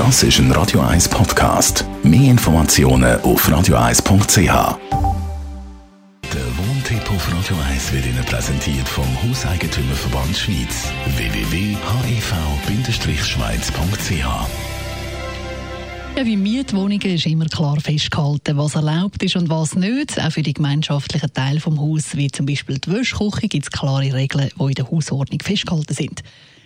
Das ist ein Radio 1 Podcast. Mehr Informationen auf radio1.ch. Der Wohntipp auf Radio 1 wird Ihnen präsentiert vom Hauseigentümerverband Schweiz. www.hev-schweiz.ch bei Mietwohnungen ist immer klar festgehalten, was erlaubt ist und was nicht. Auch für die gemeinschaftlichen Teile vom Haus, wie zum Beispiel die Wäschküche, gibt es klare Regeln, die in der Hausordnung festgehalten sind.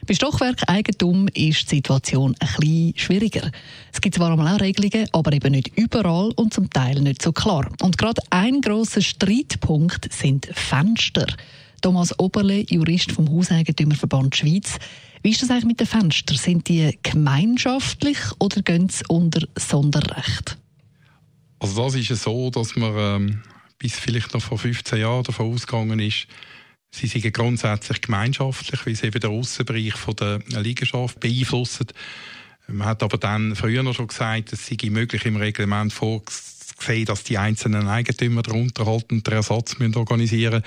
Bei Stockwerkeigentum ist die Situation bisschen schwieriger. Es gibt zwar auch Regelungen, aber eben nicht überall und zum Teil nicht so klar. Und gerade ein grosser Streitpunkt sind Fenster. Thomas Oberle, Jurist vom Hauseigentümerverband Schweiz. Wie ist das eigentlich mit den Fenstern? Sind die gemeinschaftlich oder gehen sie unter Sonderrecht? Also das ist so, dass man ähm, bis vielleicht noch vor 15 Jahren davon ausgegangen ist, Sie sind grundsätzlich gemeinschaftlich, weil sie eben den Aussenbereich der Liegenschaft beeinflussen. Man hat aber dann früher noch schon gesagt, es sei möglich im Reglement vorgesehen, dass die einzelnen Eigentümer darunter halten den Ersatz müssen organisieren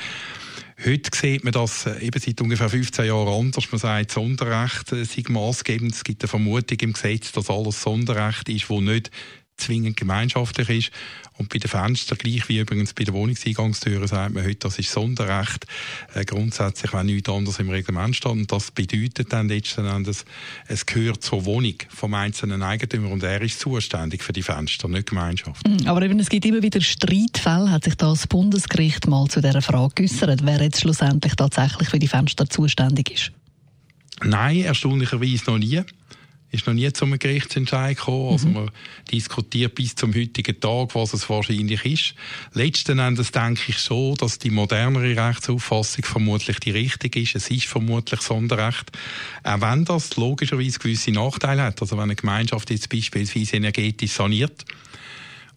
Heute sieht man das äh, eben seit ungefähr 15 Jahren anders. Man sagt, Sonderrecht sei maßgebend. Es gibt eine Vermutung im Gesetz, dass alles Sonderrecht ist, wo nicht zwingend gemeinschaftlich ist. Und bei den Fenstern, gleich wie übrigens bei den Wohnungseingangstüren, sagt man heute, das ist Sonderrecht. Äh, grundsätzlich, wenn nichts anderes im Reglement steht. Und das bedeutet dann letzten Endes, es gehört zur Wohnung vom einzelnen Eigentümer und er ist zuständig für die Fenster, nicht Gemeinschaft. Mhm, aber eben, es gibt immer wieder Streitfälle. Hat sich das Bundesgericht mal zu dieser Frage geäußert, wer jetzt schlussendlich tatsächlich für die Fenster zuständig ist? Nein, erstaunlicherweise noch nie ist noch nie zum Gerichtsentscheid gekommen. Also mhm. man diskutiert bis zum heutigen Tag, was es wahrscheinlich ist. Letzten Endes denke ich so, dass die modernere Rechtsauffassung vermutlich die richtige ist. Es ist vermutlich Sonderrecht. Auch wenn das logischerweise gewisse Nachteile hat. Also wenn eine Gemeinschaft jetzt beispielsweise energetisch saniert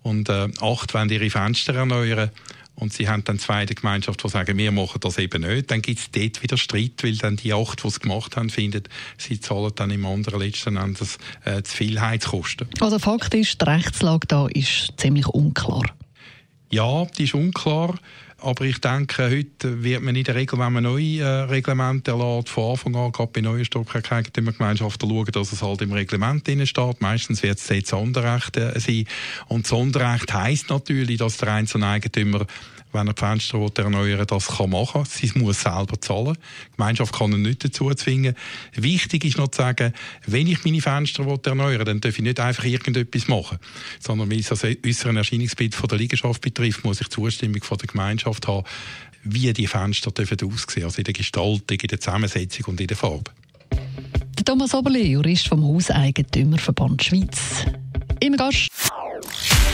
und äh, acht wollen ihre Fenster erneuern, und sie haben dann zwei der Gemeinschaft, die sagen, wir machen das eben nicht, dann gibt es dort wieder Streit, weil dann die acht, die es gemacht haben, finden, sie zahlen dann im anderen letzten Endes äh, zu viel Heizkosten. Also Fakt ist, die Rechtslage da ist ziemlich unklar. Ja, die ist unklar. Aber ich denke, heute wird man in der Regel, wenn man neue äh, Reglemente erlässt, von Anfang an, gerade bei neuen Stockwerkeigentümergemeinschaften, schauen, dass es halt im Reglement drin steht. Meistens wird es dort Sonderrecht äh, sein. Und Sonderrecht heisst natürlich, dass der einzelne Eigentümer wenn er die Fenster erneuern das kann machen. Sie muss selber zahlen. Die Gemeinschaft kann ihn nicht dazu zwingen. Wichtig ist noch zu sagen, wenn ich meine Fenster erneuern dann darf ich nicht einfach irgendetwas machen, sondern weil es das äußere Erscheinungsbild von der Liegenschaft betrifft, muss ich Zustimmung von der Gemeinschaft haben, wie die Fenster dürfen aussehen, also in der Gestaltung, in der Zusammensetzung und in der Farbe. Thomas Oberle, Jurist vom Hauseigentümerverband Schweiz. Im Gast.